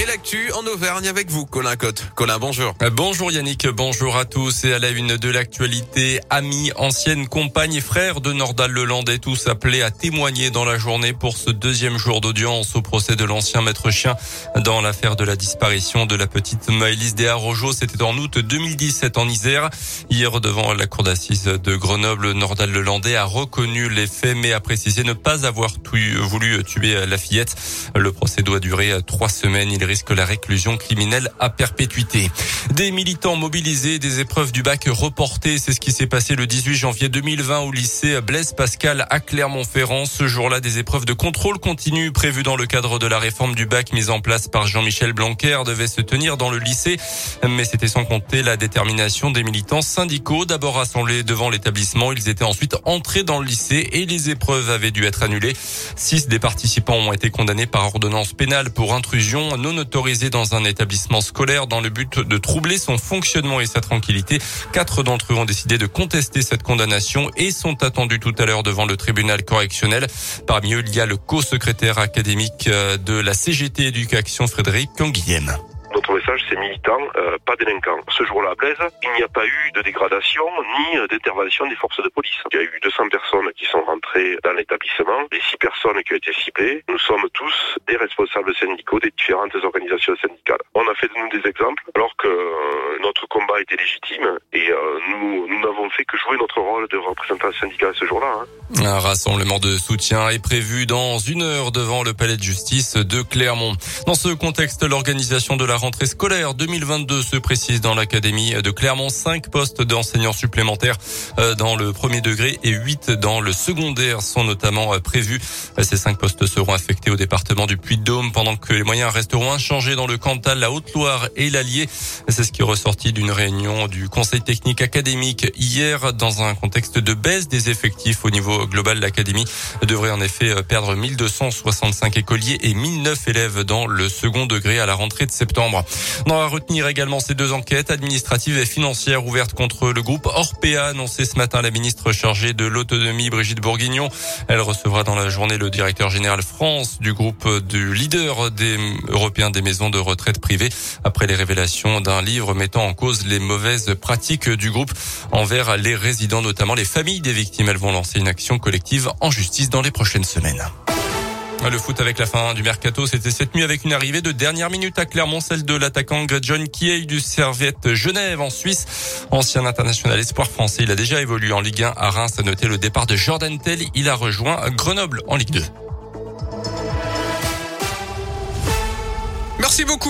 Et l'actu en Auvergne avec vous, Colin Cotte. Colin, bonjour. Euh, bonjour Yannick, bonjour à tous. Et à la une de l'actualité, amis, anciennes compagnes et frères de Nordal Lelandais, tous appelés à témoigner dans la journée pour ce deuxième jour d'audience au procès de l'ancien maître chien dans l'affaire de la disparition de la petite Maëlys Desarrojo. C'était en août 2017 en Isère. Hier, devant la cour d'assises de Grenoble, Nordal Lelandais a reconnu les faits, mais a précisé ne pas avoir voulu tuer la fillette. Le procès doit durer trois semaines. Risque la réclusion criminelle à perpétuité. Des militants mobilisés, des épreuves du bac reportées, c'est ce qui s'est passé le 18 janvier 2020 au lycée Blaise Pascal à Clermont-Ferrand. Ce jour-là, des épreuves de contrôle continu prévues dans le cadre de la réforme du bac mise en place par Jean-Michel Blanquer devaient se tenir dans le lycée, mais c'était sans compter la détermination des militants syndicaux. D'abord rassemblés devant l'établissement, ils étaient ensuite entrés dans le lycée et les épreuves avaient dû être annulées. Six des participants ont été condamnés par ordonnance pénale pour intrusion non autorisé dans un établissement scolaire dans le but de troubler son fonctionnement et sa tranquillité. Quatre d'entre eux ont décidé de contester cette condamnation et sont attendus tout à l'heure devant le tribunal correctionnel. Parmi eux, il y a le co-secrétaire académique euh, de la CGT Éducation, Frédéric Canguilhem message, c'est militant, euh, pas délinquant. Ce jour-là à Blaise, il n'y a pas eu de dégradation ni euh, d'intervention des forces de police. Il y a eu 200 dans l'établissement, les 6 personnes qui ont été ciblées. Nous sommes tous des responsables syndicaux des différentes organisations syndicales. On a fait de nous des exemples alors que euh, notre combat était légitime et nous n'avons fait que jouer notre rôle de représentant syndical ce jour-là. Hein. Un rassemblement de soutien est prévu dans une heure devant le palais de justice de Clermont. Dans ce contexte, l'organisation de la rentrée scolaire 2022 se précise dans l'académie de Clermont. Cinq postes d'enseignants supplémentaires euh, dans le premier degré et huit dans le secondaire sont notamment euh, prévus. Ces cinq postes seront affectés au département du Puy-de-Dôme pendant que les moyens resteront inchangés dans le Cantal, la Haute-Loire et l'Allier. C'est ce qui est ressorti d'une réunion du Conseil technique académique hier dans un contexte de baisse des effectifs au niveau global. L'académie devrait en effet euh, perdre 1265 écoliers et 1009 élèves dans le second degré à la rentrée de septembre. On va retenir également ces deux enquêtes administratives et financières ouvertes contre le groupe Orpea, annoncé ce matin la ministre chargée de l'autonomie Brigitte Bourguignon. Elle recevra dans la journée le directeur général France du groupe du leader des européens des maisons de retraite privées après les révélations d'un livre mettant en cause les mauvaises pratiques du groupe envers les résidents, notamment les familles des victimes. Elles vont lancer une action collective en justice dans les prochaines semaines. Le foot avec la fin du mercato, c'était cette nuit avec une arrivée de dernière minute à Clermont, celle de l'attaquant John Kiei du Serviette Genève en Suisse. Ancien international espoir français, il a déjà évolué en Ligue 1 à Reims. À noter le départ de Jordan Tell. Il a rejoint Grenoble en Ligue 2. Merci beaucoup.